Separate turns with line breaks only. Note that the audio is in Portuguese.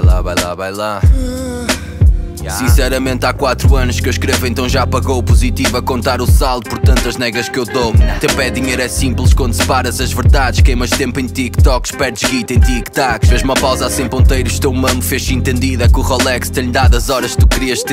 Lá, vai lá. Sinceramente há 4 anos que eu escrevo então já pagou positivo a contar o saldo por tantas negas que eu dou. Ter pé dinheiro é simples quando separas as verdades. Queimas tempo em TikToks, perdes guita em tic-tacs Fez uma pausa sem ponteiros, teu mamo fez entendida. Que o Rolex tem-lhe dado as horas que tu querias ter